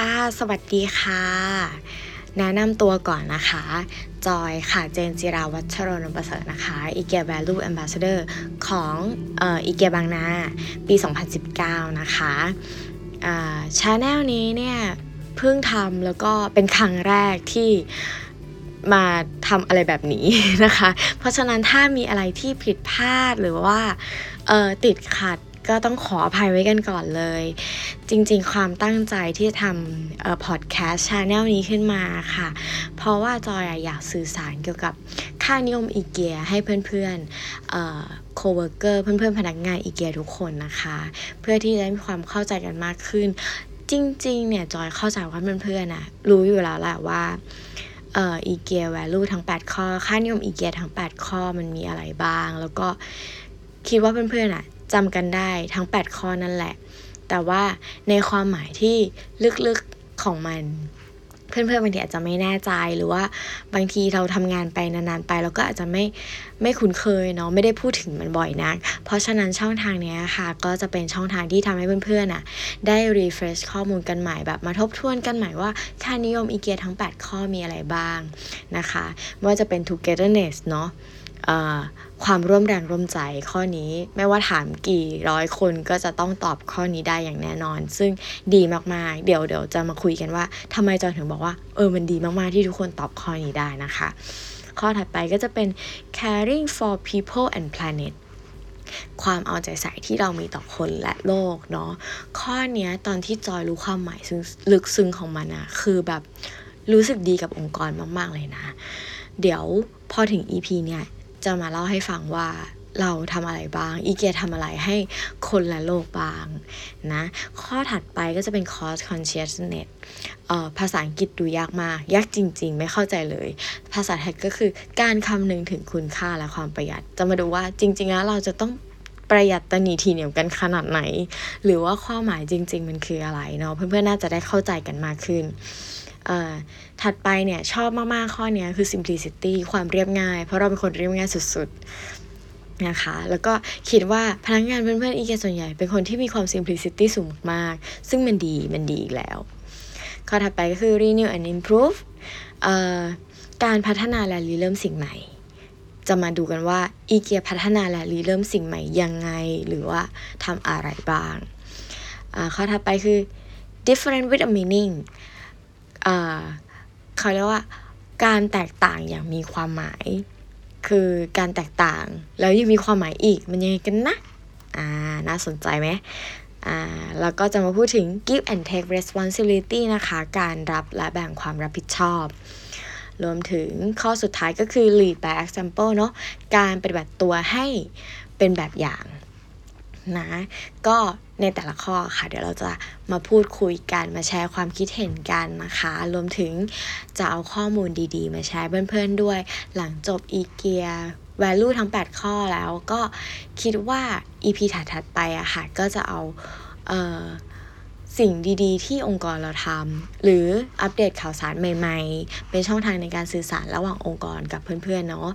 ค่ะ สวัสดีค่ะ แนะนำตัวก่อนนะคะ จอยค่ะ เจนจิราวัชรนประเสริฐนะคะอีเกีย Value Ambassador ของเอ่ออีเกียบางนา ปี 2019 นะคะอ่าชาแนลนี้เนี่ยเพิ่งทำแล้วก็เป็นครั้งแรกที่มาทำอะไรแบบนี้นะคะ เพราะฉะนั้นถ้ามีอะไรที่ผิดพลาดหรือว่าติดขัด ก็ต้องขออภัยไว้กันก่อนเลย จริงๆ ความตั้งใจที่ทำพอดแคสต์ channel นี้ขึ้นมาค่ะ เพราะว่าจอยอยากสื่อสารเกี่ยวกับค่านิยมอีเกียให้เพื่อนๆ co-worker เพื่อนๆ พนักงานอีเกียทุกคนนะคะ เพื่อที่จะได้มีความเข้าใจกันมากขึ้น จริงๆ เนี่ยจอยเข้าใจว่าเพื่อนๆน่ะรู้อยู่แล้วแหละว่าเอ่ออีเกีย value ทั้ง 8 ข้อ ค่านิยมอีเกียทั้ง 8 ข้อมันมีอะไรบ้าง แล้วก็คิดว่าเพื่อนๆน่ะ จำกันได้ทั้ง 8 ข้อนั่นแหละ แต่ว่าในความหมายที่ลึกๆของมัน เพื่อนๆบางทีอาจจะไม่แน่ใจหรือว่าบางทีเราทำงานไปนานๆไปเราก็อาจจะไม่ไม่คุ้นเคยเนาะไม่ได้พูดถึงมันบ่อยนัก เพราะฉะนั้นช่องทางนี้ค่ะ ก็จะเป็นช่องทางที่ทำให้เพื่อนๆอะได้ refresh ข้อมูลกันใหม่แบบมาทบทวนกันใหม่ว่าค่านิยมอีเกียทั้ง 8 ข้อมีอะไรบ้างนะคะไม่ว่าจะเป็น togetherness เนาะ ความร่วมแรงร่วมใจข้อนี้ ไม่ว่าถามกี่ร้อยคนก็จะต้องตอบข้อนี้ได้อย่างแน่นอน ซึ่งดีมากๆ เดี๋ยวเดี๋ยวจะมาคุยกันว่าทำไมจอยถึงบอกว่าเออมันดีมากๆที่ทุกคนตอบข้อนี้ได้นะคะ ข้อถัดไปก็จะเป็น caring for people and planet ความเอาใจใส่ที่เรามีต่อคนและโลกเนาะข้อนี้ตอนที่จอยรู้ความหมายซึ่งลึกซึ้งของมันอะคือแบบรู้สึกดีกับองค์กรมาก ๆ เลยนะ เดี๋ยวพอถึง EP เนี่ย จะมาเล่าให้ฟังว่าเราทำอะไรบ้าง อีเกียทำอะไรให้คนและโลกบ้างนะ ข้อถัดไปก็จะเป็น cost consciousness เอ่อภาษาอังกฤษดูยากมาก ยากจริง ๆ ไม่เข้าใจเลย ภาษาไทยก็คือการคำนึงถึงคุณค่าและความประหยัด จะมาดูว่าจริง ๆ แล้วเราจะต้องประหยัดตนีทีเหนียวกันขนาดไหน หรือว่าความหมายจริง ๆ มันคืออะไรเนาะเพื่อนๆน่าจะได้เข้าใจกันมากขึ้น ถัดไปเนี่ยชอบมากๆข้อนี้คือ simplicity ความเรียบง่าย เพราะเราเป็นคนเรียบง่ายสุดๆนะคะแล้วก็คิดว่าพนักงานเพื่อนๆอีเกส่วนใหญ่ เป็นคนที่มีความ simplicity สูงมาก ซึ่งมันดีมันดีอีกแล้ว ข้อถัดไปก็คือ renew and improve การพัฒนาและรีเริ่มสิ่งใหม่ จะมาดูกันว่าอีเกียพัฒนาและรีเริ่มสิ่งใหม่ยังไง หรือว่าทำอะไรบ้าง ข้อถัดไปคือ different with a meaning เขาเรียกว่า การแตกต่างอย่างมีความหมาย คือการแตกต่างแล้วยังมีความหมายอีกมันยังไงกันนะอ่าน่าสนใจไหมอ่าแล้วก็จะมาพูดถึง give and take responsibility นะคะ การรับและแบ่งความรับผิดชอบ รวมถึงข้อสุดท้ายก็คือ lead by example เนาะการปฏิบัติตัวให้เป็นแบบอย่างนะ ก็ ในแต่ละข้อค่ะ เดี๋ยวเราจะมาพูดคุยกันมาแชร์ความคิดเห็นกันนะคะ รวมถึงจะเอาข้อมูลดีๆ มาแชร์เพื่อนๆด้วย หลังจบอีเกีย value ทั้ง 8 ข้อแล้วก็คิดว่า EP ถัดๆไปอะค่ะ ก็จะเอาเอ่อ สิ่งดีๆ ที่องค์กรเราทำหรืออัปเดตข่าวสารใหม่ ๆ เป็นช่องทางในการสื่อสารระหว่างองค์กรกับเพื่อนๆเนาะ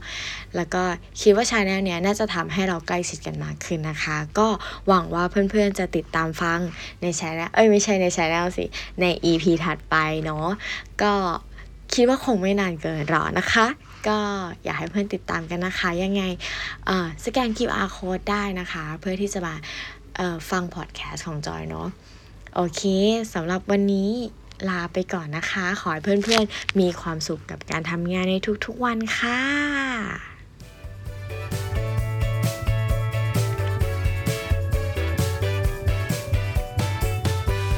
แล้วก็คิดว่า channel เนี้ยน่าจะทำให้เราใกล้ชิดกันมากขึ้นนะคะ ก็หวังว่าเพื่อนๆจะติดตามฟังใน channel เอ้ยไม่ใช่ใน channel สิใน EP ถัดไปเนาะก็คิดว่าคงไม่นานเกินรอนะคะ ก็อยากให้เพื่อนติดตามกันนะคะ ยังไงอ่อสแกน QR code ได้นะคะ เพื่อที่จะมาฟังพอดแคสต์ของจอยเนาะ โอเคสำหรับวันนี้ลาไปก่อนนะคะ ขอให้เพื่อนๆ มีความสุขกับการทำงานในทุกๆวันค่ะ